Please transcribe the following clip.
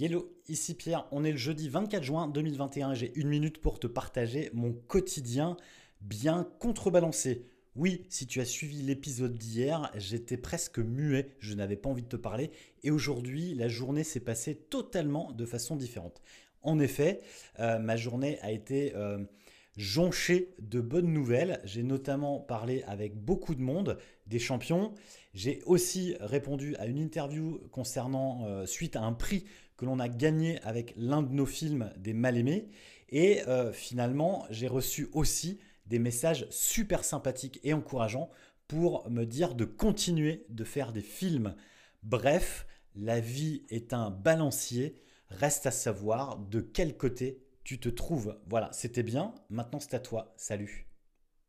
Hello, ici Pierre, on est le jeudi 24 juin 2021 j'ai une minute pour te partager mon quotidien bien contrebalancé. Oui, si tu as suivi l'épisode d'hier, j'étais presque muet, je n'avais pas envie de te parler et aujourd'hui la journée s'est passée totalement de façon différente. En effet, euh, ma journée a été... Euh, jonché de bonnes nouvelles. J'ai notamment parlé avec beaucoup de monde, des champions. J'ai aussi répondu à une interview concernant, euh, suite à un prix que l'on a gagné avec l'un de nos films des mal-aimés. Et euh, finalement, j'ai reçu aussi des messages super sympathiques et encourageants pour me dire de continuer de faire des films. Bref, la vie est un balancier. Reste à savoir de quel côté tu te trouves. Voilà, c'était bien. Maintenant, c'est à toi. Salut.